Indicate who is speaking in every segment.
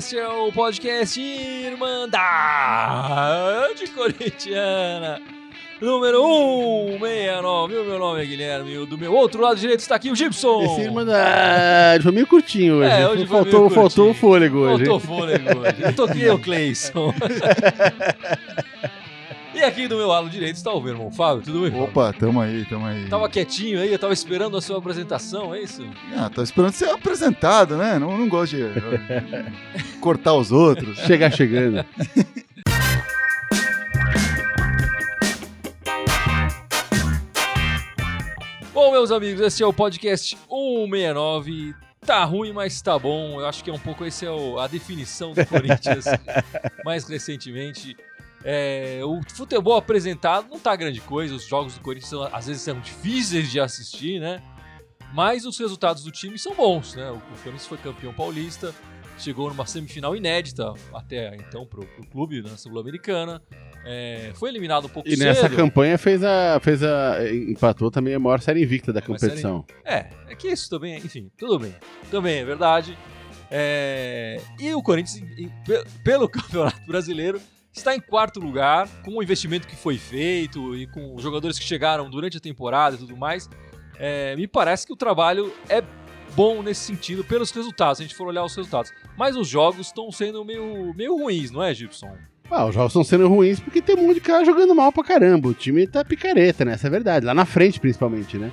Speaker 1: Este é o podcast Irmandade Corintiana número 169. O meu nome é Guilherme e do meu outro lado direito está aqui o Gibson.
Speaker 2: Esse Irmandade foi meio curtinho hoje.
Speaker 1: É, hoje
Speaker 2: faltou, faltou o fôlego hoje.
Speaker 1: Faltou fôlego hoje. Eu toquei o Cleison. e aqui do meu lado direito está o meu irmão Fábio. Tudo bem?
Speaker 3: Opa, tamo aí, tamo aí.
Speaker 1: Tava quietinho aí, eu tava esperando a sua apresentação, é isso?
Speaker 3: Ah, tô esperando ser apresentado, né? Não, não gosto de cortar os outros.
Speaker 2: Chegar chegando.
Speaker 1: Bom, meus amigos, esse é o podcast 169. Tá ruim, mas tá bom. Eu acho que é um pouco esse é o- a definição do Corinthians mais recentemente. É, o futebol apresentado não tá grande coisa. Os jogos do Corinthians são- às vezes são difíceis de assistir, né? Mas os resultados do time são bons, né? O, Corinthians foi campeão paulista, chegou numa semifinal inédita até então pro, pro clube na Sul-Americana. É, foi eliminado um pouco
Speaker 2: E
Speaker 1: cedo.
Speaker 2: nessa campanha fez a, fez a. empatou também a maior série invicta da
Speaker 1: É
Speaker 2: competição.
Speaker 1: É, é que isso também, enfim, tudo bem. Também é verdade. É, E o Corinthians, pelo Campeonato Brasileiro, está em quarto lugar, com o investimento que foi feito e com os jogadores que chegaram durante a temporada e tudo mais. É, me parece que o trabalho é bom nesse sentido, pelos resultados, se a gente for olhar os resultados. Mas os jogos estão sendo meio, meio ruins, não é, Gibson?
Speaker 2: Ah, os jogos estão sendo ruins porque tem um monte de cara jogando mal pra caramba. O time tá picareta, né? Essa é verdade. Lá na frente, principalmente, né?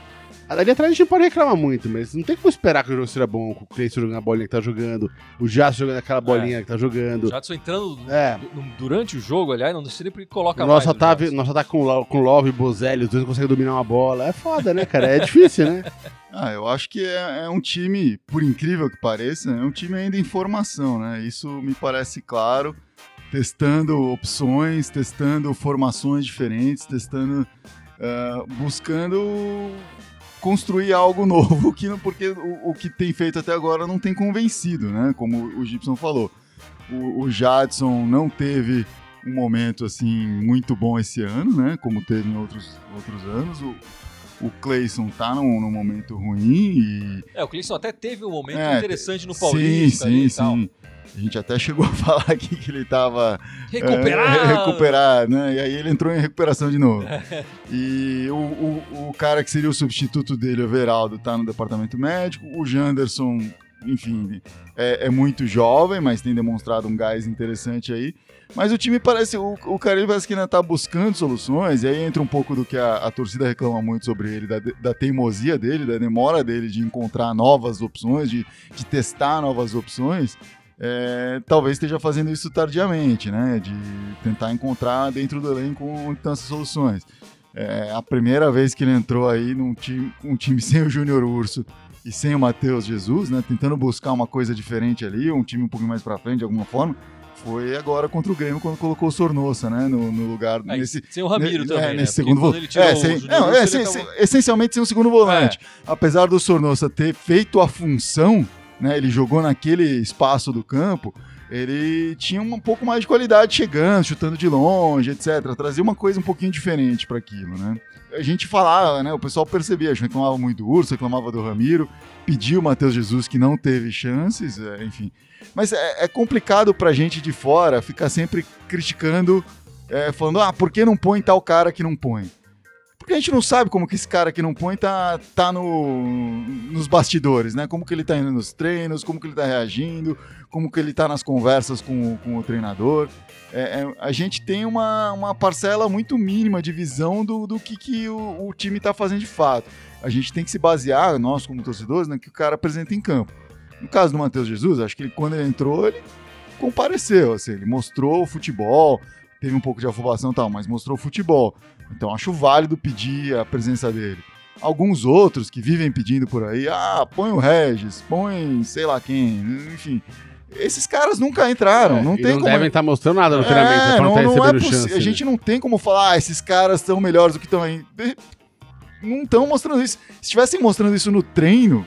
Speaker 2: Ali atrás a gente pode reclamar muito, mas não tem como esperar que o jogo seja bom, com o Cleiton jogando a bolinha que tá jogando, o Jasso jogando aquela bolinha que tá
Speaker 1: O
Speaker 2: jogando.
Speaker 1: Jadson entrando
Speaker 2: É.
Speaker 1: du- durante o jogo, aliás, não sei nem porque coloca
Speaker 2: O nosso
Speaker 1: o
Speaker 2: ataque,
Speaker 1: Jadson.
Speaker 2: nosso ataque com, com Love e Bozelli, os dois não conseguem dominar uma bola. É foda, né, cara? É difícil, né?
Speaker 3: Ah, eu acho que é, é um time, por incrível que pareça, é um time ainda em formação, né? Isso me parece claro. Testando opções, testando formações diferentes, testando. ah, buscando construir algo novo, que não, porque o, o que tem feito até agora não tem convencido, né? Como o Gibson falou. O, o Jadson não teve um momento assim muito bom esse ano, né? Como teve em outros, outros anos. O, o Clayson tá num, num momento ruim e.
Speaker 1: É, o Cleison até teve um momento
Speaker 3: É,
Speaker 1: interessante no
Speaker 3: sim,
Speaker 1: Paulista
Speaker 3: sim,
Speaker 1: e tal.
Speaker 3: sim. A gente até chegou a falar aqui que ele tava
Speaker 1: Recuperar!
Speaker 3: é, recuperar, né? E aí ele entrou em recuperação de novo. e o, o, o cara que seria o substituto dele, o Everaldo, tá no departamento médico. O Janderson, enfim, é, é muito jovem, mas tem demonstrado um gás interessante aí. Mas o time parece, o, o cara ele parece que ainda tá buscando soluções, e aí entra um pouco do que a, a torcida reclama muito sobre ele, da, da teimosia dele, da demora dele de encontrar novas opções, de, de testar novas opções. É, talvez esteja fazendo isso tardiamente, né? De tentar encontrar dentro do elenco onde estão essas soluções. É a primeira vez que ele entrou aí num time, um time sem o Júnior Urso e sem o Matheus Jesus, né? Tentando buscar uma coisa diferente ali, um time um pouquinho mais pra frente de alguma forma. Foi agora contra o Grêmio quando colocou o Sornossa, né? No, no lugar.
Speaker 1: Aí,
Speaker 3: nesse,
Speaker 1: sem o Ramiro
Speaker 3: ne-
Speaker 1: também,
Speaker 3: é,
Speaker 1: né?
Speaker 3: nesse segundo volante. É,
Speaker 1: o
Speaker 3: sem- não, é, sem-
Speaker 1: acabou-
Speaker 3: essencialmente sem o segundo volante. Apesar do Sornossa ter feito a função, né? Ele jogou naquele espaço do campo. Ele tinha um pouco mais de qualidade chegando, chutando de longe, etc. Trazia uma coisa um pouquinho diferente para aquilo, né? A gente falava, né? O pessoal percebia, a gente reclamava muito do Urso, reclamava do Ramiro, pediu o Matheus Jesus que não teve chances, é, enfim. Mas é, é complicado pra gente de fora ficar sempre criticando, é, falando, ah, por que não põe tal cara que não põe? Porque a gente não sabe como que esse cara que não põe tá, tá no, nos bastidores, né? Como que ele tá indo nos treinos, como que ele tá reagindo, como que ele tá nas conversas com, com o treinador. É, é, a gente tem uma, uma parcela muito mínima de visão do, do que, que o, o time tá fazendo de fato. A gente tem que se basear, nós como torcedores, no que o cara apresenta em campo. No caso do Matheus Jesus, acho que ele, quando ele entrou, ele compareceu, assim, ele mostrou o futebol, teve um pouco de afobação e tal, mas mostrou futebol. Então acho válido pedir a presença dele. Alguns outros que vivem pedindo por aí, ah, põe o Regis, põe sei lá quem, enfim. Esses caras nunca entraram, não
Speaker 2: É, E
Speaker 3: tem
Speaker 2: não
Speaker 3: como.
Speaker 2: devem estar mostrando nada no treinamento,
Speaker 3: É,
Speaker 2: pra não
Speaker 3: não,
Speaker 2: estar
Speaker 3: não é
Speaker 2: chance.
Speaker 3: A gente não tem como falar, ah, esses caras são melhores do que estão aí. Não estão mostrando isso. Se estivessem mostrando isso no treino,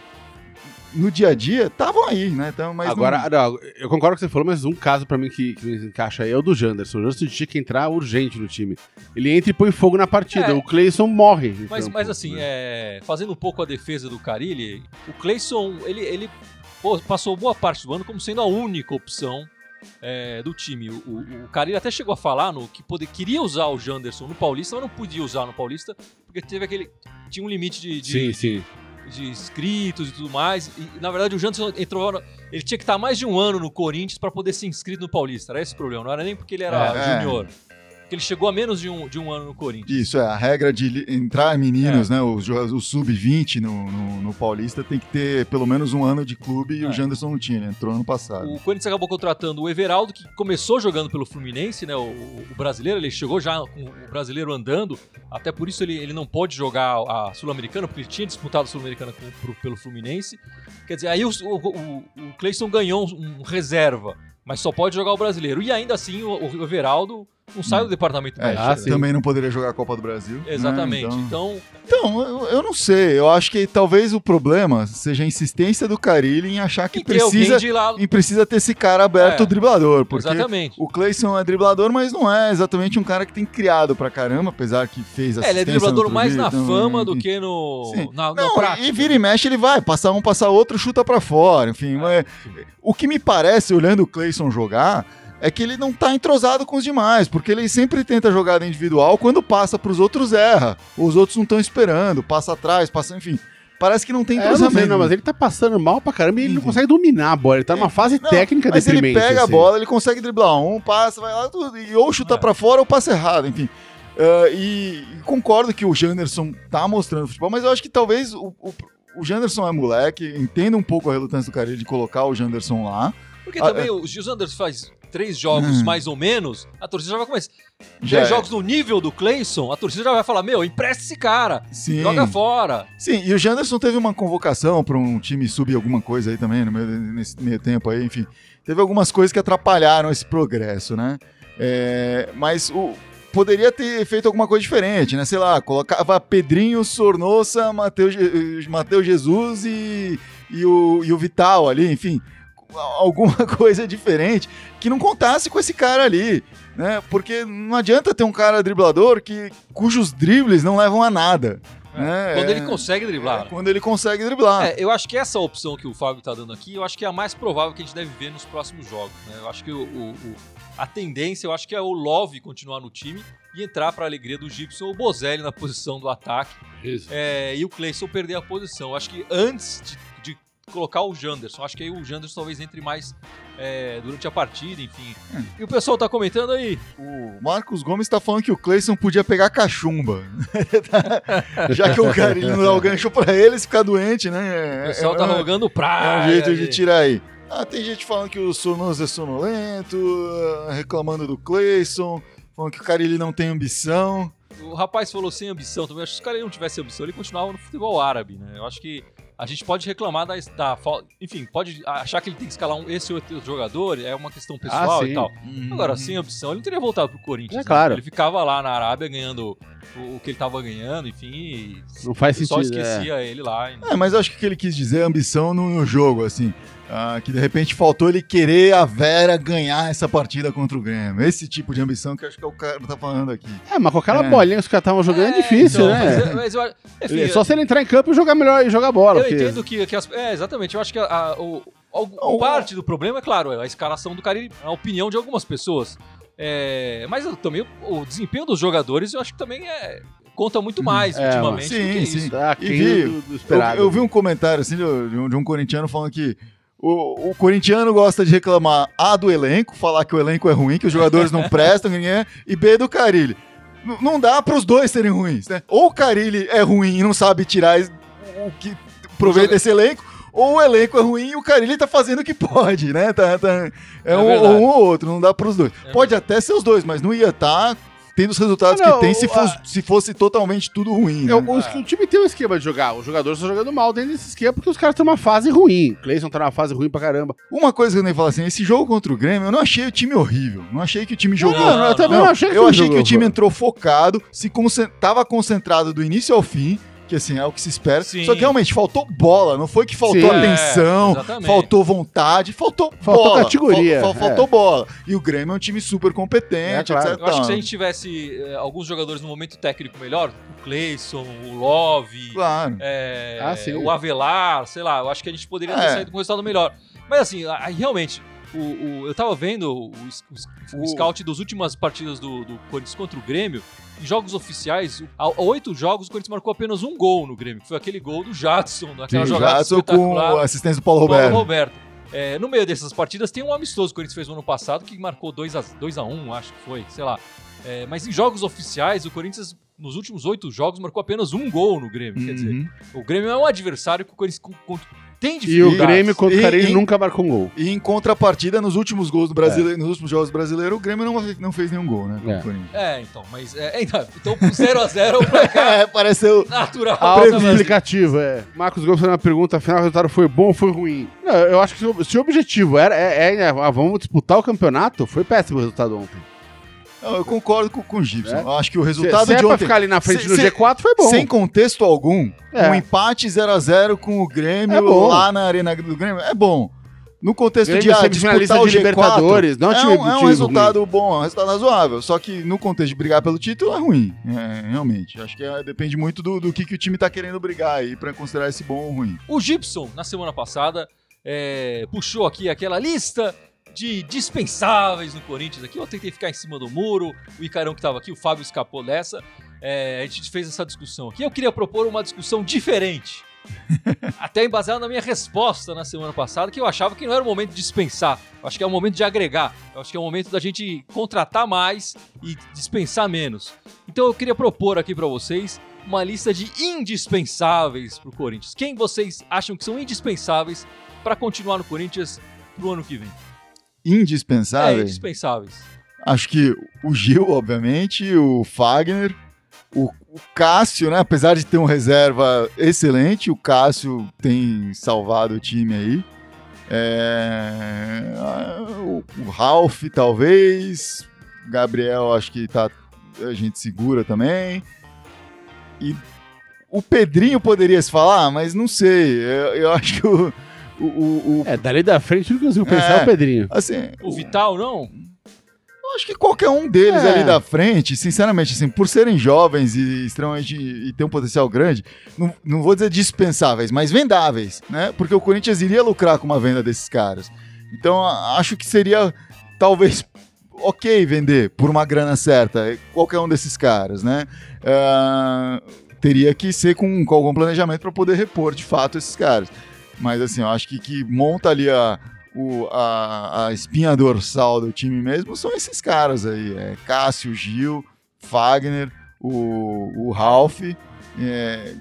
Speaker 3: no dia a dia, estavam aí, né? Então, mas
Speaker 2: Agora,
Speaker 3: não-
Speaker 2: não, eu concordo com o que você falou, mas um caso pra mim que, que me encaixa aí é o do Janderson. O Janderson tinha que entrar urgente no time. Ele entra e põe fogo na partida.
Speaker 1: É.
Speaker 2: O Cleison morre.
Speaker 1: Mas,
Speaker 2: campo,
Speaker 1: mas assim,
Speaker 2: né?
Speaker 1: é, fazendo um pouco a defesa do Carilli, o Cleison, ele, ele pô, passou boa parte do ano como sendo a única opção é, do time. O, o, o Carilli até chegou a falar no que poder, queria usar o Janderson no Paulista, mas não podia usar no Paulista, porque teve aquele. Tinha um limite de, de,
Speaker 2: Sim, sim.
Speaker 1: De inscritos e tudo mais. E, na verdade, o Janderson entrou. Ele tinha que estar mais de um ano no Corinthians para poder ser inscrito no Paulista. Era esse o problema. Não era nem porque ele era
Speaker 3: É.
Speaker 1: júnior. Porque ele chegou a menos de um, de um ano no Corinthians.
Speaker 3: Isso, é, a regra de entrar meninos, né, os, jo- os sub-20 no, no, no Paulista tem que ter pelo menos um ano de clube e
Speaker 1: É.
Speaker 3: o Janderson não tinha, ele entrou ano passado.
Speaker 1: O Corinthians acabou contratando o Everaldo, que começou jogando pelo Fluminense, né? O, o brasileiro, ele chegou já com o brasileiro andando, até por isso ele, ele não pode jogar a Sul-Americana, porque ele tinha disputado a Sul-Americana pelo Fluminense. Quer dizer, aí o, o, o, o Cleison ganhou um, um reserva, mas só pode jogar o brasileiro. E ainda assim, o, o Everaldo não sai do departamento
Speaker 3: É,
Speaker 1: médico.
Speaker 2: ah,
Speaker 1: né?
Speaker 3: também não poderia jogar a Copa do Brasil. né,
Speaker 1: Exatamente.
Speaker 3: então-
Speaker 1: Então,
Speaker 3: Então, eu, eu não sei. Eu acho que talvez o problema seja a insistência do Carilli em achar que
Speaker 1: que alguém
Speaker 3: precisa,
Speaker 1: de lá.
Speaker 3: em precisa ter esse cara aberto
Speaker 1: É,
Speaker 3: driblador. Porque
Speaker 1: Exatamente.
Speaker 3: o Cleison é driblador, mas não é exatamente um cara que tem criado pra caramba, apesar que fez
Speaker 1: É, ele é driblador mais na
Speaker 3: dia,
Speaker 1: fama
Speaker 3: então,
Speaker 1: do que no,
Speaker 3: Sim.
Speaker 1: na, na
Speaker 3: Não,
Speaker 1: prática.
Speaker 3: e vira e mexe, ele vai, passar um, passar outro, chuta pra fora, enfim. mas o que me parece, olhando o Cleison jogar, é que ele não tá entrosado com os demais, porque ele sempre tenta jogada individual, quando passa pros outros erra. Os outros não estão esperando, passa atrás, passa, enfim. Parece que não tem
Speaker 2: É, eu não
Speaker 3: entrosamento.
Speaker 2: sei, não, mas ele tá passando mal pra caramba e ele não
Speaker 3: Uhum.
Speaker 2: consegue dominar a bola. Ele tá numa fase
Speaker 3: Não,
Speaker 2: técnica
Speaker 3: Mas ele
Speaker 2: deprimente.
Speaker 3: pega a
Speaker 2: assim.
Speaker 3: bola, ele consegue driblar um, passa, vai lá, tudo, e ou chuta
Speaker 1: É.
Speaker 3: pra fora ou passa errado, enfim. Ah, e, e concordo que o Janderson tá mostrando futebol, mas eu acho que talvez o, o, o Janderson é moleque, entenda um pouco a relutância do cara de colocar o Janderson lá.
Speaker 1: Porque
Speaker 3: Ah,
Speaker 1: também o Gil Anderson faz três jogos
Speaker 3: Hum.
Speaker 1: mais ou menos, a torcida já vai começar.
Speaker 3: Já
Speaker 1: Três
Speaker 3: é.
Speaker 1: jogos no nível do Cleison, a torcida já vai falar: Meu, empresta esse cara,
Speaker 3: Sim.
Speaker 1: joga fora.
Speaker 3: Sim, e o Janderson teve uma convocação para um time subir alguma coisa aí também, no meio, nesse meio tempo aí, enfim. Teve algumas coisas que atrapalharam esse progresso, né? É, mas o, poderia ter feito alguma coisa diferente, né? Sei lá, colocava Pedrinho, Sornosa, Matheus Matheus Jesus e, e, o, e o Vital ali, enfim. Alguma coisa diferente que não contasse com esse cara ali, né? Porque não adianta ter um cara driblador que, cujos dribles não levam a nada. né?
Speaker 1: Quando
Speaker 3: É-
Speaker 1: ele consegue driblar.
Speaker 3: é, quando ele consegue driblar.
Speaker 1: É, eu acho que essa opção que o Fábio tá dando aqui, eu acho que é a mais provável que a gente deve ver nos próximos jogos. né? Eu acho que o, o- o- a tendência, eu acho que é o Love continuar no time e entrar para alegria do Gibson o Bozelli na posição do ataque
Speaker 2: Isso.
Speaker 1: é, e o Cleison perder a posição. Eu acho que antes de colocar o Janderson, acho que aí o Janderson talvez entre mais é, durante a partida, enfim. E o pessoal tá comentando aí.
Speaker 3: O Marcos Gomes tá falando que o Cleison podia pegar cachumba. Já que o cara ele não dá o gancho pra ele, se ficar doente, né?
Speaker 1: O pessoal tá
Speaker 3: é,
Speaker 1: rogando
Speaker 3: é
Speaker 1: praia.
Speaker 3: um jeito de tirar aí. Ah, tem gente falando que o Sornoso é sonolento, reclamando do Cleison, falando que o cara ele não tem ambição.
Speaker 1: O rapaz falou sem ambição também. Acho que se o cara não tivesse ambição, ele continuava no futebol árabe, né? Eu acho que a gente pode reclamar da, da falta. Enfim, pode achar que ele tem que escalar um, esse ou outro jogador, é uma questão pessoal
Speaker 2: Ah,
Speaker 1: e
Speaker 2: sim.
Speaker 1: tal. Agora, sem ambição, ele não teria voltado pro Corinthians.
Speaker 2: É
Speaker 1: né?
Speaker 2: claro.
Speaker 1: Ele ficava lá na Arábia ganhando o, o que ele tava ganhando, enfim. E
Speaker 2: Não faz sentido. é.
Speaker 1: esquecia ele lá. e-
Speaker 3: É, mas eu acho que o que ele quis dizer é ambição no, no jogo, assim. Ah, que de repente faltou ele querer a Vera ganhar essa partida contra o Grêmio. Esse tipo de ambição que eu acho que é o cara tá falando aqui.
Speaker 2: É, mas com aquela
Speaker 3: É.
Speaker 2: bolinha que os caras estavam jogando é, difícil,
Speaker 1: então,
Speaker 2: né?
Speaker 1: Mas, mas eu, enfim,
Speaker 2: É só se ele entrar em campo e jogar melhor e jogar bola.
Speaker 1: eu
Speaker 2: porque-
Speaker 1: entendo que, que as, É, exatamente. Eu acho que a, a- o,
Speaker 3: O-
Speaker 1: parte do problema, é claro, é a escalação do cara, e a opinião de algumas pessoas. É, mas eu também o, o desempenho dos jogadores eu acho que também é, conta muito mais
Speaker 2: É,
Speaker 1: ultimamente
Speaker 3: sim,
Speaker 1: do que
Speaker 3: sim.
Speaker 1: isso.
Speaker 2: Tá
Speaker 3: E vi-
Speaker 2: do, do
Speaker 3: Eu,
Speaker 2: esperado.
Speaker 3: eu vi um comentário assim de um, de um corintiano falando que o, o corintiano gosta de reclamar A do elenco, falar que o elenco é ruim, que os jogadores não prestam, ninguém é, e B do Carilli. N- não dá para os dois serem ruins, né? Ou o Carilli é ruim e não sabe tirar o que proveito desse elenco, ou o elenco é ruim e o Carilli tá fazendo o que pode, né? Tá, tá- é
Speaker 1: É
Speaker 3: um,
Speaker 1: verdade.
Speaker 3: um ou outro, não dá para os dois.
Speaker 1: É
Speaker 3: pode até ser os dois, mas não ia estar tendo os resultados
Speaker 2: Ah, não,
Speaker 3: que tem se,
Speaker 2: a-
Speaker 3: fosse, se fosse totalmente tudo ruim, né?
Speaker 2: É, o, o time tem um esquema de jogar. Os jogadores estão jogando mal dentro desse esquema porque os caras estão numa fase ruim. O Cleison tá numa fase ruim pra caramba.
Speaker 3: Uma coisa que eu nem falo assim, esse jogo contra o Grêmio, eu não achei o time horrível. Não achei que o time jogou.
Speaker 2: não, eu também
Speaker 3: Não,
Speaker 2: não achei que
Speaker 3: eu achei que o time entrou focado, se concen- tava concentrado do início ao fim, que assim, é o que se espera.
Speaker 1: Sim.
Speaker 3: Só que realmente faltou bola, não foi que faltou
Speaker 2: Sim.
Speaker 3: atenção,
Speaker 1: É,
Speaker 3: faltou vontade, faltou,
Speaker 2: Faltou
Speaker 3: bola.
Speaker 2: categoria,
Speaker 3: Fal- fal-
Speaker 2: é.
Speaker 3: faltou bola. E o Grêmio é um time super competente,
Speaker 2: É, claro.
Speaker 3: etc.
Speaker 1: Eu acho que se a gente tivesse eh, alguns jogadores no momento técnico melhor, o Cleison, o Love,
Speaker 3: Claro.
Speaker 1: é,
Speaker 2: Ah,
Speaker 1: o Avelar, sei lá, eu acho que a gente poderia ter
Speaker 3: É.
Speaker 1: saído com um resultado melhor. Mas assim, aí realmente, o, o- eu tava vendo o, o- o
Speaker 3: O-
Speaker 1: scout das últimas partidas do, do Corinthians contra o Grêmio. Em jogos oficiais, a a oito jogos, o Corinthians marcou apenas um gol no Grêmio, que foi aquele gol do Jadson, naquela
Speaker 3: Sim,
Speaker 1: jogada
Speaker 3: Jadson com a assistência do Paulo
Speaker 1: Paulo
Speaker 3: Roberto.
Speaker 1: Roberto. É, no meio dessas partidas tem um amistoso que o Corinthians fez no ano passado que marcou 2x1, um, acho que foi, sei lá. É, mas em jogos oficiais, o Corinthians, nos últimos oito jogos, marcou apenas um gol no Grêmio. Quer dizer,
Speaker 3: Uhum.
Speaker 1: o Grêmio é um adversário que o Corinthians tem
Speaker 2: E o. Grêmio contra o Carilho nunca marcou um gol.
Speaker 3: E em contrapartida, nos últimos gols do brasileiro, nos últimos jogos brasileiros, o Grêmio não, não fez nenhum gol, né? o
Speaker 2: É.
Speaker 1: É, então, mas é, então, então 0x0 pra cá,
Speaker 3: É, pareceu.
Speaker 1: natural.
Speaker 2: Algo
Speaker 1: né,
Speaker 2: é. Marcos Gomes fazendo uma pergunta, afinal o resultado foi bom ou foi ruim? Não, eu acho que se o- o objetivo era é, é, ah, vamos disputar o campeonato, foi péssimo o resultado ontem.
Speaker 3: Não, eu concordo com, com o Gibson.
Speaker 2: É?
Speaker 3: Acho que o
Speaker 2: Se,
Speaker 3: resultado
Speaker 2: se é
Speaker 3: de
Speaker 2: pra
Speaker 3: ontem.
Speaker 2: ficar ali na frente
Speaker 3: se-
Speaker 2: no
Speaker 3: se-
Speaker 2: G4, foi bom.
Speaker 3: Sem contexto algum,
Speaker 2: É.
Speaker 3: um empate 0x0 com o Grêmio
Speaker 2: É
Speaker 3: lá na Arena do Grêmio é bom. No contexto
Speaker 2: Grêmio
Speaker 3: de ah,
Speaker 2: semifinalista
Speaker 3: disputar o
Speaker 2: de
Speaker 3: G4,
Speaker 2: Libertadores, não é um
Speaker 3: é
Speaker 2: time-
Speaker 3: um, é um resultado bom, é um resultado razoável. Só que no contexto de brigar pelo título é ruim, é, realmente. Acho que é- depende muito do, do que, que o time tá querendo brigar aí pra considerar esse bom ou ruim.
Speaker 1: O Gibson, na semana passada, é, puxou aqui aquela lista de dispensáveis no Corinthians aqui. Eu tentei ficar em cima do muro, o Icarão que estava aqui, o Fábio escapou dessa. É, a gente fez essa discussão aqui. Eu queria propor uma discussão diferente. Até embasado na minha resposta na semana passada, que eu achava que não era o momento de dispensar. Eu acho que é o momento de agregar. Eu acho que é o momento da gente contratar mais e dispensar menos. Então eu queria propor aqui pra vocês uma lista de indispensáveis pro Corinthians. Quem vocês acham que são indispensáveis pra continuar no Corinthians pro ano que vem? É,
Speaker 3: Indispensável.
Speaker 1: indispensáveis.
Speaker 3: Acho que o Gil, obviamente, o Fagner, o, o Cássio, né? Apesar de ter um reserva excelente, o Cássio tem salvado o time aí. É, o, o Ralph, talvez. Gabriel, acho que tá, a gente segura também. E o Pedrinho poderia se falar, mas não sei. Eu, eu acho que o. o, o- o-
Speaker 2: É, dali da frente eu não consigo pensar
Speaker 3: É.
Speaker 2: o Pedrinho.
Speaker 3: assim,
Speaker 1: O Vital, não?
Speaker 3: Eu acho que qualquer um deles
Speaker 2: É.
Speaker 3: ali da frente, sinceramente, assim, por serem jovens e extremamente e ter um potencial grande, não, não vou dizer dispensáveis, mas vendáveis, né? Porque o Corinthians iria lucrar com uma venda desses caras. Então, acho que seria talvez ok vender por uma grana certa qualquer um desses caras, né? Ah, teria que ser com, com algum planejamento para poder repor de fato esses caras. Mas assim, eu acho que que monta ali a, o- a, a espinha dorsal do time mesmo são esses caras aí. É Cássio, Gil, Fagner, o, o Ralph. é,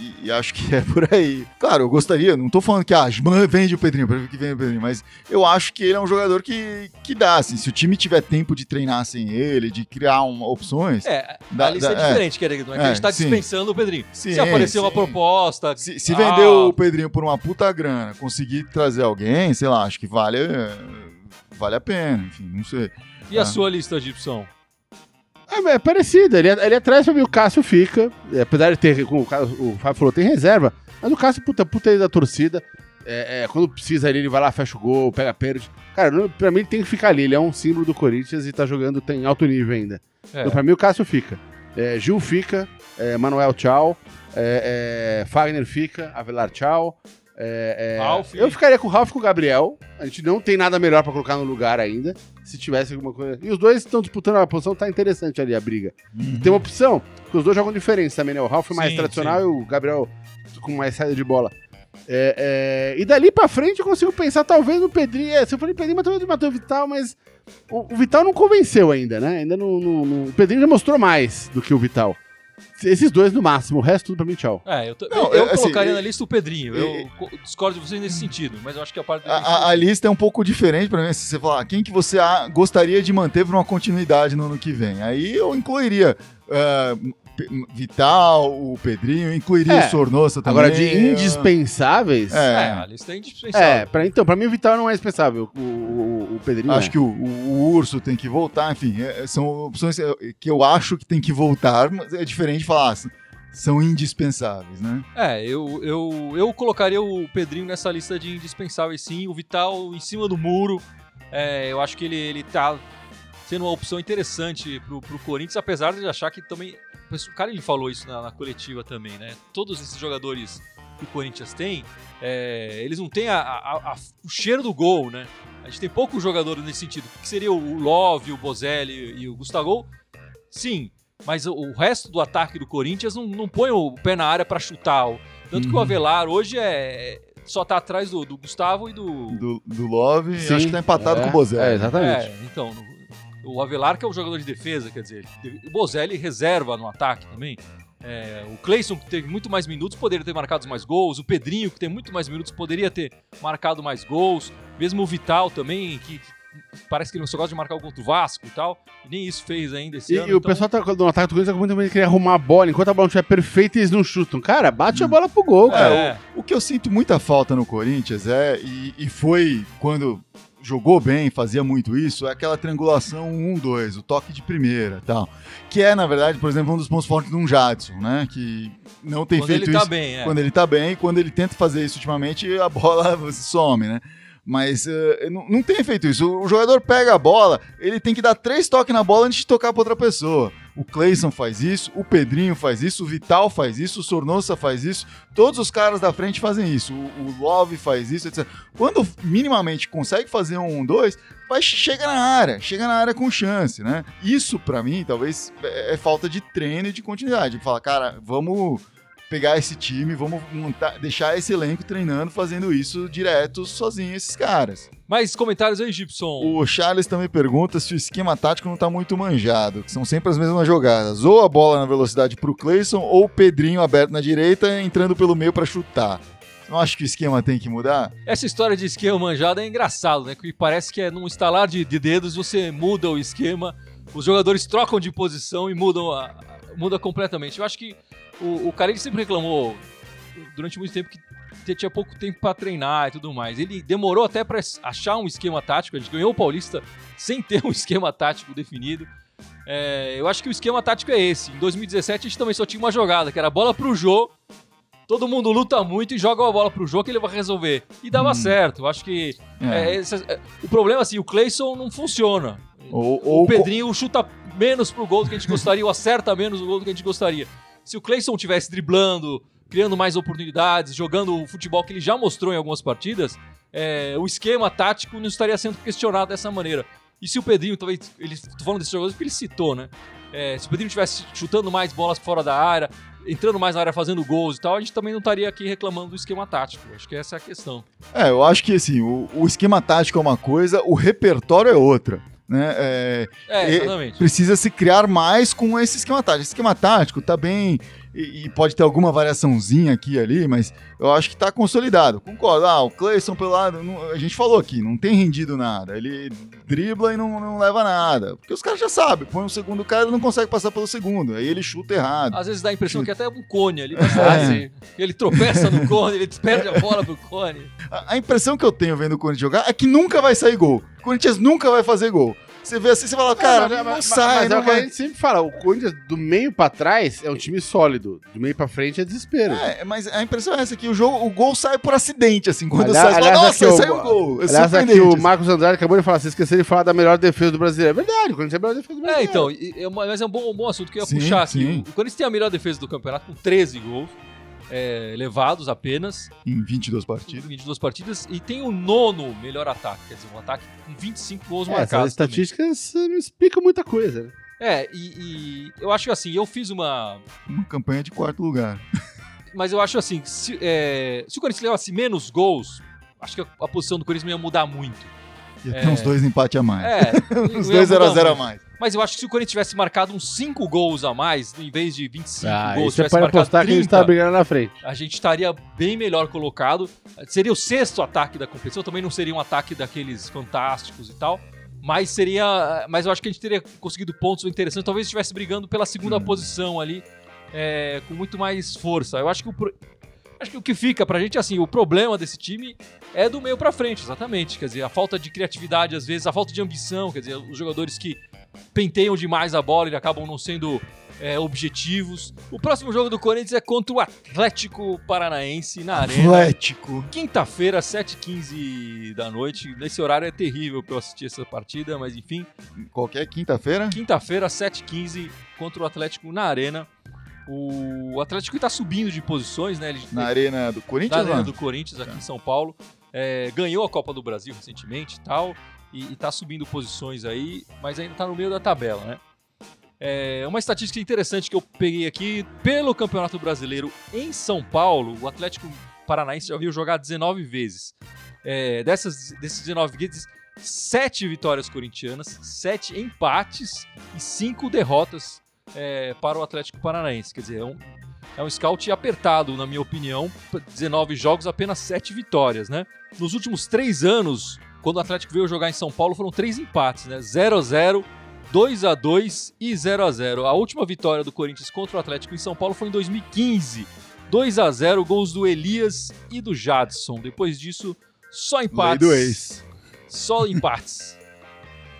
Speaker 3: e, e acho que é por aí. Claro, eu gostaria, não tô falando que ah, vende o Pedrinho, que vende o Pedrinho, mas eu acho que ele é um jogador que, que dá, assim, se o time tiver tempo de treinar sem ele, de criar uma, opções,
Speaker 1: É, a lista
Speaker 3: da-
Speaker 1: é diferente, quer dizer, não é que a
Speaker 3: É,
Speaker 1: gente tá
Speaker 3: sim.
Speaker 1: dispensando o Pedrinho.
Speaker 3: Sim,
Speaker 1: Se aparecer uma
Speaker 3: sim.
Speaker 1: proposta.
Speaker 3: Se, se
Speaker 1: ah,
Speaker 3: vender o Pedrinho por uma puta grana, conseguir trazer alguém, sei lá, acho que vale, vale a pena, enfim, não sei.
Speaker 1: E a
Speaker 3: Ah.
Speaker 1: sua lista, Gibson?
Speaker 2: É, é parecido, ele, ele atrás pra mim o Cássio fica, é, apesar de ter, como o, Cássio- o Fábio falou, tem reserva, mas o Cássio, puta, puta aí da torcida, é, é, quando precisa ali, ele vai lá, fecha o gol, pega pênalti. Cara, não- pra mim ele tem que ficar ali, ele é um símbolo do Corinthians e tá jogando em alto nível ainda.
Speaker 1: É.
Speaker 2: Então pra mim o Cássio fica. É, Gil fica, é, Manuel tchau, é, Fagner fica, Avelar tchau. É, é,
Speaker 1: Ralf.
Speaker 2: eu ficaria com o Ralf e com o Gabriel. A gente não tem nada melhor pra colocar no lugar ainda. Se tivesse alguma coisa. E os dois estão disputando a posição, tá interessante ali a briga. Tem uma opção, porque os dois jogam diferentes também, né? O Ralf é mais
Speaker 1: Sim,
Speaker 2: tradicional e o Gabriel com mais saída de bola. É, é, e dali pra frente eu consigo pensar, talvez, no Pedrinho. É, se eu falei Pedrinho, mas talvez matou o Vital, mas o, o Vital não convenceu ainda, né? Ainda não, não- não- O Pedrinho já mostrou mais do que o Vital. Esses dois no máximo, o resto tudo pra mim, tchau.
Speaker 1: É, eu, tô-
Speaker 3: Não,
Speaker 1: eu, eu
Speaker 3: assim,
Speaker 1: colocaria
Speaker 3: e-
Speaker 1: na lista o Pedrinho. Eu
Speaker 3: e-
Speaker 1: co- discordo de vocês nesse sentido, mas eu acho que a parte
Speaker 3: A, a- a lista é um pouco diferente pra mim. Se você falar quem que você ah, gostaria de manter por uma continuidade no ano que vem, aí eu incluiria ah, P- Vital, o Pedrinho, incluiria
Speaker 2: É.
Speaker 3: o Sornosa também.
Speaker 2: Agora, de indispensáveis.
Speaker 3: É.
Speaker 1: É, a lista é indispensável.
Speaker 2: É, pra, então, pra mim o Vital não é dispensável. O, o, o Pedrinho.
Speaker 3: Acho
Speaker 2: é.
Speaker 3: que o, o- o Urso tem que voltar, enfim, é- são opções é, que eu acho que tem que voltar, mas é diferente de falar. Se, são indispensáveis, né?
Speaker 1: É, eu, eu, eu colocaria o Pedrinho nessa lista de indispensáveis sim, o Vital em cima do muro. É, eu acho que ele, ele tá sendo uma opção interessante pro, pro Corinthians, apesar de achar que também. O cara ele falou isso na, na coletiva também, né? Todos esses jogadores que o Corinthians tem, é, eles não têm a, a, a, o cheiro do gol, né? A gente tem poucos jogadores nesse sentido. Que seria o Love, o Bozelli e o Gustavo? Sim, mas o resto do ataque do Corinthians não, não põe o pé na área para chutar. Tanto uhum. que o uhum. Avelar hoje é só tá atrás do, do Gustavo e do.
Speaker 3: Do, do Love, Sim, acho que tá empatado é, com o Bozelli.
Speaker 2: É, exatamente.
Speaker 1: É, então, o Avelar que é o jogador de defesa, quer dizer, o Bozelli reserva no ataque também. É, o Cleison, que teve muito mais minutos, poderia ter marcado mais gols. O Pedrinho, que tem muito mais minutos, poderia ter marcado mais gols. Mesmo o Vital também, que parece que ele não só gosta de marcar o contra o Vasco e tal. E nem isso fez ainda esse
Speaker 2: e,
Speaker 1: ano.
Speaker 2: E o então... pessoal tá no ataque do Corinthians muito querer arrumar a bola. Enquanto a bola não estiver perfeita, eles não chutam. Cara, bate hum. a bola pro gol, cara.
Speaker 3: É, o, o, que eu sinto muita falta no Corinthians é, e, e foi quando jogou bem, fazia muito isso, é aquela triangulação 1-2, o toque de primeira tal. Que é, na verdade, por exemplo, um dos pontos fortes de um Jadson, né? Que não tem
Speaker 1: quando
Speaker 3: feito
Speaker 1: ele tá
Speaker 3: isso.
Speaker 1: bem, é.
Speaker 3: Quando ele tá bem, quando ele tenta fazer isso ultimamente, a bola some, né? Mas uh, não, não tem feito isso. O jogador pega a bola, ele tem que dar três toques na bola antes de tocar para outra pessoa. O Clayson faz isso, o Pedrinho faz isso, o Vital faz isso, o Sornosa faz isso, todos os caras da frente fazem isso. O, o Love faz isso, etc. Quando minimamente consegue fazer um, dois, vai, chega na área, chega na área com chance, né? Isso, para mim, talvez é, é falta de treino e de continuidade. Fala, cara, vamos pegar esse time, vamos montar, deixar esse elenco treinando, fazendo isso direto sozinho, esses caras.
Speaker 1: Mais comentários aí, Gibson.
Speaker 3: O Charles também pergunta se o esquema tático não tá muito manjado, que são sempre as mesmas jogadas. Ou a bola na velocidade pro Clayson, ou o Pedrinho aberto na direita, entrando pelo meio para chutar. Não acho que o esquema tem que mudar?
Speaker 1: Essa história de esquema manjado é engraçado, né? Que parece que é num estalar de, de dedos você muda o esquema, os jogadores trocam de posição e mudam a, muda completamente. Eu acho que o, o sempre reclamou durante muito tempo que tinha pouco tempo para treinar e tudo mais. Ele demorou até para achar um esquema tático. A gente ganhou o Paulista sem ter um esquema tático definido. É, eu acho que o esquema tático é esse. Em 2017 a gente também só tinha uma jogada, que era bola pro Jô. Todo mundo luta muito e joga a bola pro Jô que ele vai resolver. E dava hum. certo. Eu acho que é. É, esse, é, o problema assim, o Clayson não funciona.
Speaker 3: Ou, ou
Speaker 1: o Pedrinho chuta menos pro gol do que a gente gostaria, ou acerta menos o gol do que a gente gostaria. Se o Clayson tivesse driblando, criando mais oportunidades, jogando o futebol que ele já mostrou em algumas partidas, é, o esquema tático não estaria sendo questionado dessa maneira. E se o Pedrinho, talvez, ele, tô falando desses jogadores porque ele citou, né? É, se o Pedrinho estivesse chutando mais bolas fora da área, entrando mais na área, fazendo gols e tal, a gente também não estaria aqui reclamando do esquema tático. Acho que essa é a questão.
Speaker 3: É, eu acho que assim, o, o esquema tático é uma coisa, o repertório é outra. Né?
Speaker 1: É, é exatamente.
Speaker 3: Precisa se criar mais com esse esquema tático. Esse esquema tático tá bem. E, e, pode ter alguma variaçãozinha aqui e ali, mas eu acho que tá consolidado. Concordo. Ah, o Clayson pelo lado, não, a gente falou aqui, não tem rendido nada. Ele dribla e não, não leva nada. Porque os caras já sabem, põe um segundo cara, ele não consegue passar pelo segundo. Aí ele chuta errado.
Speaker 1: Às vezes dá a impressão que até é um cone ali. É. Ele tropeça no cone, ele perde a bola pro cone.
Speaker 3: A, a impressão que eu tenho vendo o Corinthians jogar é que nunca vai sair gol. O Corinthians nunca vai fazer gol. Você vê assim, você fala, cara, não, mas, não sai. Mas não é o
Speaker 2: que a gente sempre fala, o Corinthians do meio pra trás é um time sólido, do meio pra frente é desespero.
Speaker 3: É, mas a impressão é essa, que o jogo, o gol sai por acidente, assim, quando aliás, sai, aliás, fala, nossa, aqui, saiu o gol. É
Speaker 2: aliás, aqui o Marcos Andrade acabou de falar, você esqueceu de falar da melhor defesa do brasileiro. É verdade, o Corinthians é a melhor defesa do
Speaker 1: brasileiro. É, então, é, mas é um bom, um bom assunto que eu ia sim, puxar, assim, o Corinthians tem a melhor defesa do campeonato com 13 gols é, levados apenas.
Speaker 3: Em 22 partidas.
Speaker 1: Em 22 partidas. E tem o nono melhor ataque. Quer dizer, um ataque com 25 gols
Speaker 2: é,
Speaker 1: marcados.
Speaker 2: As estatísticas também. não explicam muita coisa, né?
Speaker 1: É, e, e, eu acho que assim, eu fiz uma.
Speaker 3: Uma campanha de quarto lugar.
Speaker 1: Mas eu acho assim, se, é, se o Corinthians levasse menos gols, acho que a, a posição do Corinthians não ia mudar muito.
Speaker 3: Ia ter é, uns dois empates a mais.
Speaker 1: É,
Speaker 3: uns dois 0x0 a mais.
Speaker 1: Mas eu acho que se o Corinthians tivesse marcado uns 5 gols a mais, em vez de 25 ah, gols,
Speaker 2: tivesse marcado apostar 30, que a gente tá brigando na frente.
Speaker 1: A gente estaria bem melhor colocado. Seria o sexto ataque da competição, também não seria um ataque daqueles fantásticos e tal. Mas seria. Mas eu acho que a gente teria conseguido pontos interessantes. Talvez estivesse brigando pela segunda hum. posição ali, é, com muito mais força. Eu acho que o, Acho que o que fica pra gente é assim, o problema desse time é do meio pra frente, exatamente. Quer dizer, a falta de criatividade, às vezes, a falta de ambição, quer dizer, os jogadores que penteiam demais a bola e acabam não sendo é, objetivos. O próximo jogo do Corinthians é contra o Atlético Paranaense na Arena.
Speaker 3: Atlético.
Speaker 1: Quinta-feira, 7h15 da noite. Nesse horário é terrível pra eu assistir essa partida, mas enfim.
Speaker 3: Qualquer quinta-feira?
Speaker 1: Quinta-feira, 7h15, contra o Atlético na Arena. O Atlético está subindo de posições, né? Ele
Speaker 3: Na arena do
Speaker 1: na
Speaker 3: Corinthians?
Speaker 1: Arena
Speaker 3: lá?
Speaker 1: do Corinthians aqui em São Paulo. É, ganhou a Copa do Brasil recentemente e tal. E, e tá subindo posições aí, mas ainda tá no meio da tabela, né? É, uma estatística interessante que eu peguei aqui, pelo Campeonato Brasileiro em São Paulo, o Atlético Paranaense já viu jogar 19 vezes. É, dessas, desses 19 vezes, 7 vitórias corintianas, 7 empates e 5 derrotas é, para o Atlético Paranaense. Quer dizer, é um, é um scout apertado, na minha opinião. 19 jogos, apenas 7 vitórias, né? Nos últimos 3 anos, quando o Atlético veio jogar em São Paulo, foram 3 empates, né? 0 a 0 2 a 2 e 0 a 0 A última vitória do Corinthians contra o Atlético em São Paulo foi em 2015. 2 a 0 gols do Elias e do Jadson. Depois disso, só
Speaker 3: Lei
Speaker 1: empates.
Speaker 3: do ex.
Speaker 1: Só empates.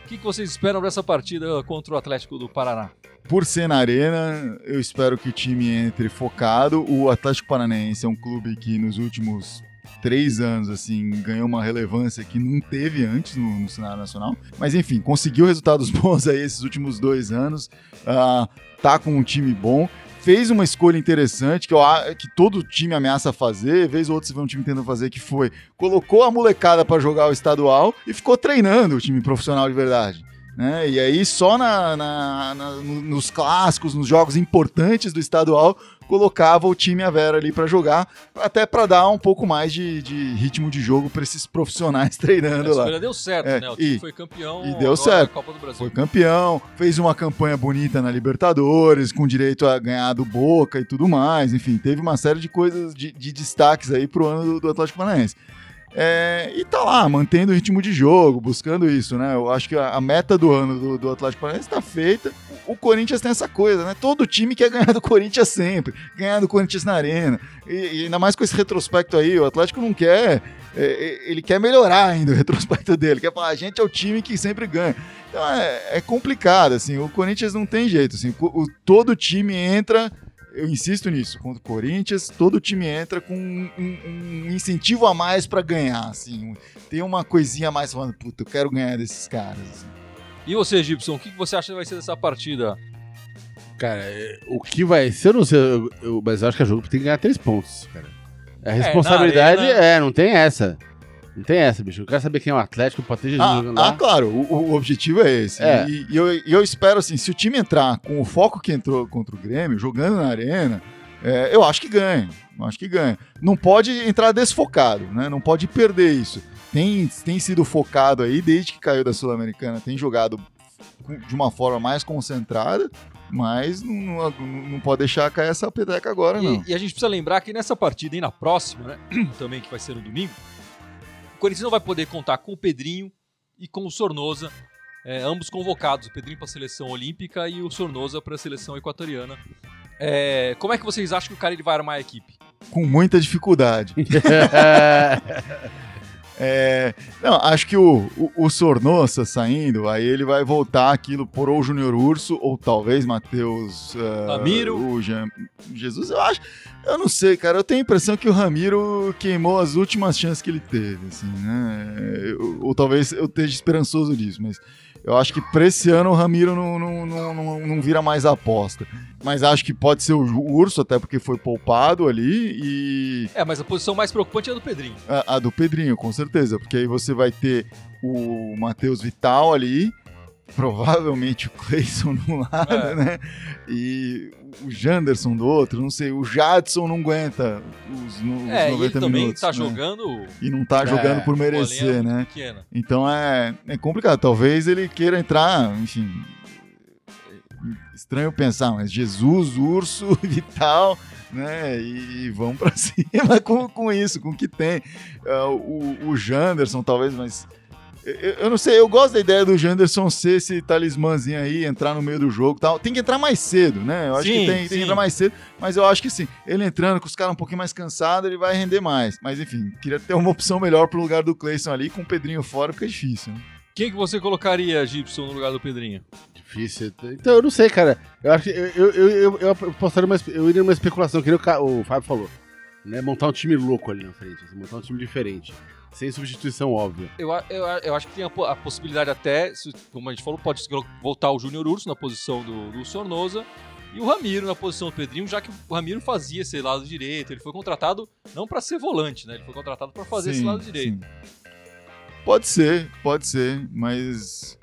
Speaker 1: O que, que vocês esperam dessa partida contra o Atlético do Paraná?
Speaker 3: Por ser na arena, eu espero que o time entre focado. O Atlético Paranaense é um clube que nos últimos três anos, assim, ganhou uma relevância que não teve antes no, no cenário nacional. Mas enfim, conseguiu resultados bons aí esses últimos dois anos. Ah, tá com um time bom. Fez uma escolha interessante que, eu, que todo time ameaça fazer, vez ou outra você vê um time tentando fazer, que foi colocou a molecada pra jogar o estadual e ficou treinando o time profissional de verdade. Né? E aí, só na, na- na- no- nos clássicos, nos jogos importantes do estadual, colocava o time a Vera ali pra jogar, até pra dar um pouco mais de, de ritmo de jogo pra esses profissionais
Speaker 1: A
Speaker 3: treinando lá.
Speaker 1: escolha deu certo,
Speaker 3: É,
Speaker 1: né? O time
Speaker 3: e-
Speaker 1: foi campeão
Speaker 3: e deu certo.
Speaker 1: da Copa do Brasil.
Speaker 3: Foi campeão, fez uma campanha bonita na Libertadores, com direito a ganhar do Boca e tudo mais. Enfim, teve uma série de coisas, de, de destaques aí pro ano do, do Atlético Paranaense. É, e tá lá, mantendo o ritmo de jogo, buscando isso, né? Eu acho que a, meta do ano do, do Atlético Paranaense tá feita. O, Corinthians tem essa coisa, né? Todo time quer ganhar do Corinthians sempre, ganhar do Corinthians na arena. E, e ainda mais com esse retrospecto aí, o Atlético não quer. é, é, ele quer melhorar ainda o retrospecto dele, quer falar, a gente é o time que sempre ganha. Então é, é complicado, assim, o Corinthians não tem jeito, assim, o- todo time entra, eu insisto nisso, contra o Corinthians, todo time entra com um, um- um incentivo a mais pra ganhar, assim, tem uma coisinha a mais falando, puta, eu quero ganhar desses caras, assim.
Speaker 1: E você, Gibson, o que você acha que vai ser dessa partida?
Speaker 2: Cara, é, o que vai ser, eu não sei, eu, eu- mas eu acho que a jogo tem que ganhar três pontos, cara. A responsabilidade
Speaker 1: na arena-
Speaker 2: é, não tem essa. Não tem essa, bicho. Eu quero saber quem é o Atlético, pode ter Jesus
Speaker 3: Ah,
Speaker 2: jogando
Speaker 3: ah,
Speaker 2: lá.
Speaker 3: claro, o, o objetivo é esse.
Speaker 2: É.
Speaker 3: E, e eu, e eu espero, assim, se o time entrar com o foco que entrou contra o Grêmio, jogando na arena, é, eu acho que ganha. Eu acho que ganha. Não pode entrar desfocado, né? Não pode perder isso. Tem, tem sido focado aí desde que caiu da Sul-Americana, tem jogado de uma forma mais concentrada, mas não, não- não pode deixar cair essa peteca agora, não.
Speaker 1: E, e a gente precisa lembrar que nessa partida e na próxima, né? Também que vai ser no domingo, Corinthians não vai poder contar com o Pedrinho e com o Sornosa, é, ambos convocados, o Pedrinho para a seleção olímpica e o Sornosa para a seleção equatoriana. É, como é que vocês acham que o cara ele vai armar a equipe?
Speaker 3: Com muita dificuldade. É, não, acho que o, o, o Sornossa saindo, aí ele vai voltar aquilo por ou Júnior Urso, ou talvez Matheus. ah,
Speaker 1: Ramiro.
Speaker 3: O Jean- Jesus, eu acho. Eu não sei, cara. Eu tenho a impressão que o Ramiro queimou as últimas chances que ele teve, assim, né? Eu- ou talvez eu esteja esperançoso disso, mas eu acho que pra esse ano o Ramiro não, não, não, não, não vira mais aposta. Mas acho que pode ser o Urso, até porque foi poupado ali, e
Speaker 1: É, mas a posição mais preocupante é a do Pedrinho.
Speaker 3: a, a do Pedrinho, com certeza, porque aí você vai ter o Matheus Vital ali, provavelmente o Cleison de um lado,
Speaker 1: É.
Speaker 3: né? E o Janderson do outro, não sei, o Jadson não aguenta os, no, os
Speaker 1: É, e
Speaker 3: 90
Speaker 1: ele também
Speaker 3: minutos.
Speaker 1: tá
Speaker 3: né?
Speaker 1: jogando
Speaker 3: E não tá
Speaker 2: É,
Speaker 3: jogando por merecer, né?
Speaker 1: pequena.
Speaker 3: Então é, é complicado. Talvez ele queira entrar, enfim. Estranho pensar, mas Jesus, Urso, Vital, né? E, e vamos pra cima com, com isso, com o que tem. Ah, o, o Janderson, talvez, mas. Eu, eu não sei, eu gosto da ideia do Janderson ser esse talismãzinho aí, entrar no meio do jogo e tal. Tem que entrar mais cedo, né? Eu acho
Speaker 1: Sim,
Speaker 3: que tem, tem que entrar mais cedo, mas eu acho que sim. Ele entrando com os caras um pouquinho mais cansados, ele vai render mais. Mas enfim, queria ter uma opção melhor pro lugar do Cleison ali, com o Pedrinho fora, fica difícil. Né?
Speaker 1: Quem que você colocaria, Gibson, no lugar do Pedrinho?
Speaker 2: Difícil. Então, eu não sei, cara. Eu acho que eu, eu, eu, eu, eu uma, eu iria numa especulação, que nem o, o Fábio falou. Né? Montar um time louco ali na frente, assim, montar um time diferente. Sem substituição óbvia.
Speaker 1: Eu, eu, eu acho que tem a, a possibilidade até, como a gente falou, pode voltar o Júnior Urso na posição do, do Sornosa e o Ramiro na posição do Pedrinho, já que o Ramiro fazia esse lado direito. Ele foi contratado não para ser volante, né? Ele foi contratado para fazer esse
Speaker 3: Sim,
Speaker 1: lado direito.
Speaker 3: sim. Pode ser, pode ser, mas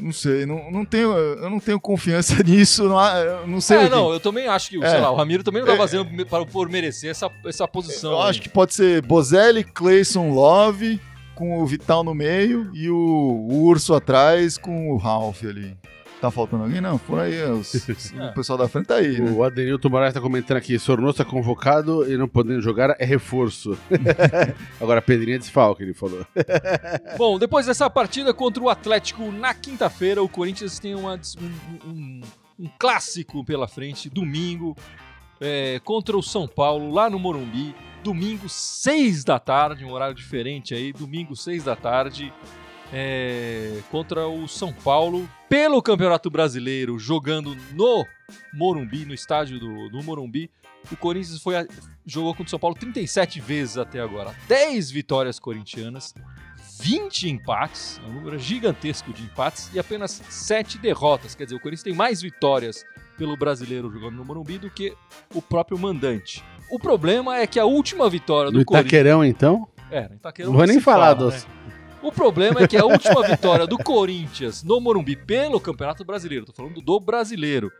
Speaker 3: não sei, não, não tenho, eu não tenho confiança nisso, não, não sei.
Speaker 1: É, não, eu também acho que,
Speaker 3: É.
Speaker 1: sei lá, o Ramiro também não tá
Speaker 3: É.
Speaker 1: fazendo me- para, por merecer essa, essa posição.
Speaker 3: Eu
Speaker 1: aí.
Speaker 3: acho que pode ser Bozelli, Clayson, Love, com o Vital no meio e o, o Urso atrás com o Ralph ali. Tá faltando alguém? Não, por aí, os- o pessoal da frente tá aí, né?
Speaker 2: O Adenilton Moraes tá comentando aqui: Sornoso tá convocado e não podendo jogar é reforço. Agora, Pedrinho é desfalque, ele falou.
Speaker 1: Bom, depois dessa partida contra o Atlético na quinta-feira, o Corinthians tem uma um, um- um clássico pela frente, domingo, é, contra o São Paulo, lá no Morumbi. Domingo, 6 da tarde, um horário diferente aí, domingo, 6 da tarde, é, contra o São Paulo, pelo Campeonato Brasileiro, jogando no Morumbi, no estádio do, do Morumbi. O Corinthians foi a- jogou contra o São Paulo 37 vezes até agora. 10 vitórias corintianas, 20 empates, é um número gigantesco de empates, e apenas 7 derrotas. Quer dizer, o Corinthians tem mais vitórias pelo brasileiro jogando no Morumbi do que o próprio mandante. O problema é que a última vitória do
Speaker 2: No
Speaker 1: Corinthians.
Speaker 2: Itaquerão, então?
Speaker 1: É, Itaquerão
Speaker 2: Não vou
Speaker 1: nem
Speaker 2: falar
Speaker 1: fala,
Speaker 2: dos.
Speaker 1: né? O problema é que a última vitória do Corinthians no Morumbi pelo Campeonato Brasileiro, tô falando do brasileiro,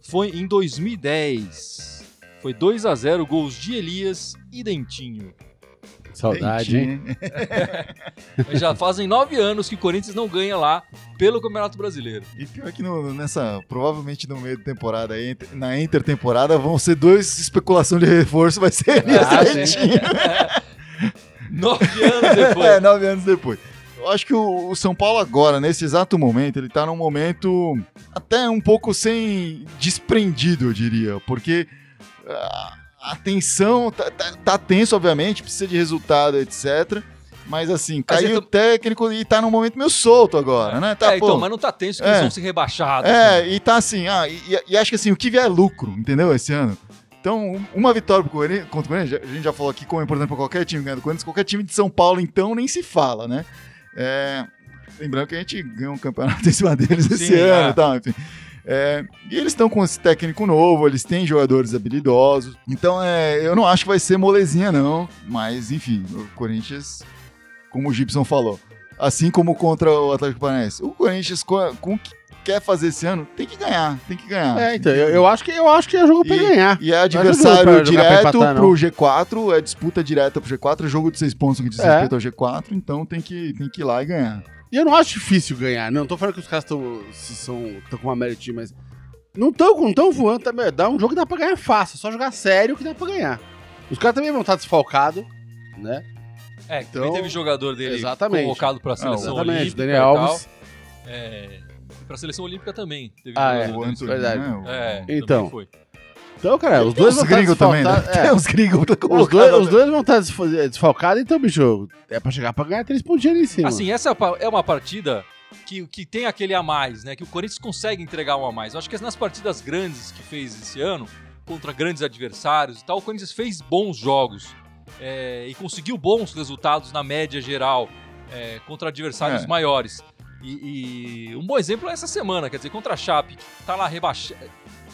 Speaker 1: foi em 2010. Foi 2 a 0 gols de Elias e Dentinho.
Speaker 2: Saudade, hein?
Speaker 1: Já fazem nove anos que o Corinthians não ganha lá pelo Campeonato Brasileiro.
Speaker 3: E pior que no- nessa, provavelmente no meio da temporada, na intertemporada, vão ser dois especulação de reforço, vai ser Elias
Speaker 2: Ah,
Speaker 3: e. Dentinho.
Speaker 1: Nove anos depois.
Speaker 3: É, nove anos depois. Eu acho que o, o São Paulo agora, nesse exato momento, ele tá num momento até um pouco sem desprendido, eu diria, porque ah, a tensão tá, tá- tá tenso, obviamente, precisa de resultado, etc. Mas assim,
Speaker 1: Mas
Speaker 3: caiu
Speaker 1: é
Speaker 3: o técnico e tá num momento meio solto agora, né? Tá,
Speaker 1: é,
Speaker 3: pô,
Speaker 1: então, mas não tá tenso que
Speaker 3: É.
Speaker 1: eles vão ser rebaixados.
Speaker 3: é,
Speaker 1: né?
Speaker 3: e tá assim, ah, e, e acho que assim, o que vier é lucro, entendeu? Esse ano. Então, um- uma vitória pro Corinthians, contra o Corinthians, a gente já falou aqui como é importante pra qualquer time ganhar do Corinthians, qualquer time de São Paulo, então, nem se fala, né? É, lembrando que a gente ganhou um campeonato em cima deles esse
Speaker 1: Sim,
Speaker 3: ano
Speaker 1: é.
Speaker 3: e tal, enfim. É, e eles estão com esse técnico novo, eles têm jogadores habilidosos. Então, é, eu não acho que vai ser molezinha, não. Mas, enfim, o Corinthians, como o Gibson falou, assim como contra o Atlético Paranaense, o Corinthians, com, com quer fazer esse ano, tem que ganhar, tem que ganhar.
Speaker 2: É, então, eu, eu acho que eu acho que é jogo pra
Speaker 3: E-
Speaker 2: ganhar.
Speaker 3: E é adversário
Speaker 2: pra
Speaker 3: direto
Speaker 2: empatar, não.
Speaker 3: pro G4, é disputa direta pro G4, é jogo de seis pontos que diz
Speaker 2: É.
Speaker 3: respeito ao G4, então tem que, tem que ir lá e ganhar.
Speaker 2: E eu não acho difícil ganhar. Não tô falando que os caras estão tão com uma merit, mas. Não tão, não tão voando também. Dá um jogo que dá pra ganhar fácil. Só jogar sério que dá pra ganhar. Os caras também vão estar desfalcados, né?
Speaker 1: É,
Speaker 2: Então,
Speaker 1: também teve jogador dele
Speaker 2: exatamente.
Speaker 1: convocado pra seleção
Speaker 2: Exatamente.
Speaker 1: olímpica.
Speaker 2: Daniel
Speaker 1: e tal.
Speaker 2: Alves.
Speaker 1: É, pra seleção olímpica também. Teve
Speaker 2: Ah, é.
Speaker 3: O
Speaker 1: dele.
Speaker 3: Antony,
Speaker 2: verdade.
Speaker 3: né? O-
Speaker 1: É,
Speaker 2: Então.
Speaker 1: foi.
Speaker 2: Então, cara, os dois estar
Speaker 3: gringos também, né?
Speaker 2: É,
Speaker 3: uns gringos tá
Speaker 2: os, dois, os dois vão estar desfa- desfalcados, então, bicho, é pra chegar pra ganhar três pontinhos ali em cima.
Speaker 1: Assim, essa pa- é uma partida que, que tem aquele a mais, né? Que o Corinthians consegue entregar um a mais. Eu acho que nas partidas grandes que fez esse ano, contra grandes adversários e tal, o Corinthians fez bons jogos é, e conseguiu bons resultados na média geral é, contra adversários
Speaker 3: É.
Speaker 1: maiores. E, e um bom exemplo é essa semana, quer dizer, contra a Chape, que tá lá rebaixa...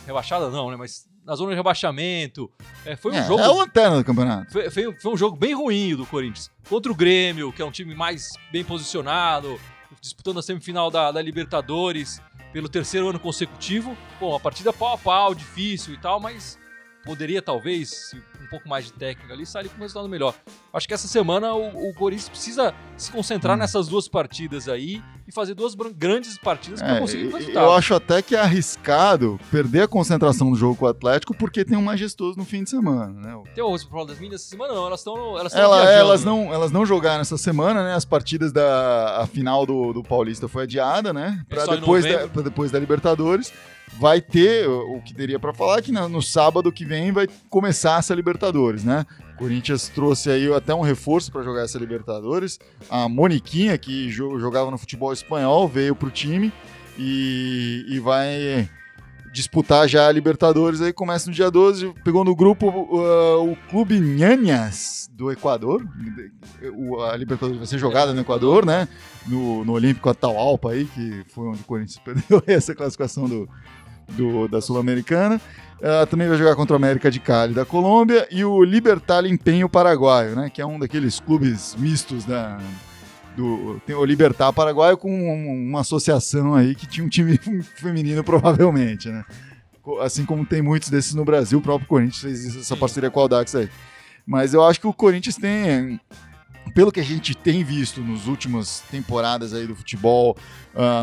Speaker 1: rebaixada, não, né? Mas na zona de rebaixamento. É, foi um
Speaker 3: é,
Speaker 1: jogo
Speaker 3: é o lanterna do campeonato.
Speaker 1: foi, foi- foi um jogo bem ruim do Corinthians. Contra o Grêmio, que é um time mais bem posicionado, disputando a semifinal da, da Libertadores pelo terceiro ano consecutivo. Bom, a partida pau a pau, difícil e tal, mas poderia talvez, um pouco mais de técnica ali, sair com um resultado melhor. Acho que essa semana o, o Corinthians precisa se concentrar
Speaker 3: Hum.
Speaker 1: nessas duas partidas aí e fazer duas grandes partidas para
Speaker 3: É,
Speaker 1: conseguir
Speaker 3: e-
Speaker 1: resultado.
Speaker 3: eu acho até que é arriscado perder a concentração do jogo com o Atlético porque tem um majestoso no fim de semana, né?
Speaker 1: Tem o Paulo das Minas essa semana não, elas estão elas
Speaker 3: Ela- elas, não, elas não jogaram essa semana, né? As partidas da a final do, do Paulista foi adiada, né?
Speaker 1: Em
Speaker 3: depois, da, depois da Libertadores. Vai ter, o, que teria pra falar, é que no sábado que vem vai começar essa Libertadores, né? O Corinthians trouxe aí até um reforço para jogar essa Libertadores. A Moniquinha, que jo- jogava no futebol espanhol, veio pro time e, e vai disputar já a Libertadores aí, começa no dia 12, pegou no grupo uh, o Clube Nhanhas do Equador, o, a Libertadores vai ser jogada no Equador, né, no, no Olímpico Atahualpa aí, que foi onde o Corinthians perdeu essa classificação do, do- da Sul-Americana, Uh, também vai jogar contra o América de Cali da Colômbia e o Libertar Empenho Paraguaio, né, que é um daqueles clubes mistos da, do tem o Libertar Paraguaio com um- uma associação aí que tinha um time feminino provavelmente, né? Assim como tem muitos desses no Brasil, o próprio Corinthians fez essa parceria com o Audax aí. Mas eu acho que o Corinthians tem, pelo que a gente tem visto nas últimas temporadas aí do futebol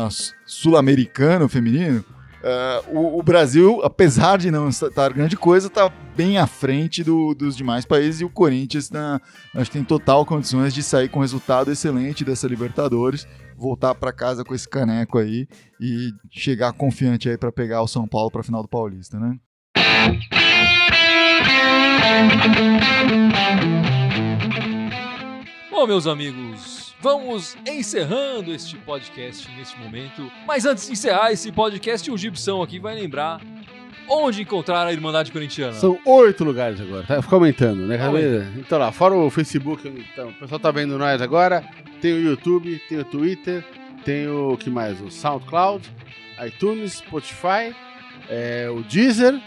Speaker 3: s- sul-americano feminino, ah, o, o Brasil, apesar de não estar grande coisa, está bem à frente do- dos demais países e o Corinthians na, acho que tem total condições de sair com resultado excelente dessa Libertadores, voltar para casa com esse caneco aí e chegar confiante aí para pegar o São Paulo para final do Paulista, né?
Speaker 1: Bom, meus amigos, vamos encerrando este podcast neste momento. Mas antes de encerrar esse podcast, o Gibson aqui vai lembrar onde encontrar a Irmandade Corintiana.
Speaker 2: São oito lugares agora, tá? Fica aumentando, né?
Speaker 1: Aumenta.
Speaker 2: vez- Então lá, fora o Facebook, então, o pessoal tá vendo nós agora, tem o YouTube, tem o Twitter, tem o que mais? O SoundCloud, iTunes, Spotify, é, o Deezer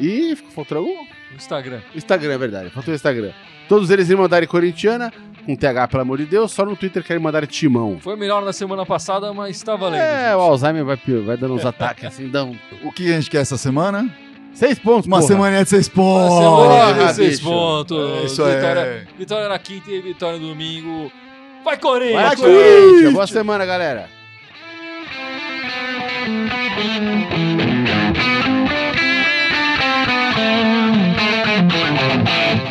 Speaker 2: e faltou algum?
Speaker 1: No Instagram.
Speaker 2: Instagram, é verdade, faltou o Instagram. Todos eles Irmandade Corintiana, com TH, pelo amor de Deus, só no Twitter que é Irmandade Timão.
Speaker 1: Foi melhor na semana passada, mas tá valendo.
Speaker 2: É, o
Speaker 1: Gibson.
Speaker 2: Alzheimer vai, vai dando uns ataques assim, um...
Speaker 3: O que a gente quer essa semana?
Speaker 2: Seis pontos,
Speaker 3: Uma
Speaker 2: porra.
Speaker 3: semaninha de seis
Speaker 1: Uma
Speaker 3: pontos.
Speaker 1: semana de seis
Speaker 2: bicho.
Speaker 1: pontos.
Speaker 3: É isso
Speaker 1: vitória,
Speaker 3: é.
Speaker 1: vitória na quinta e vitória no domingo. Vai, Corinthians!
Speaker 2: Vai, Corinthians! Boa semana, galera!
Speaker 4: Thank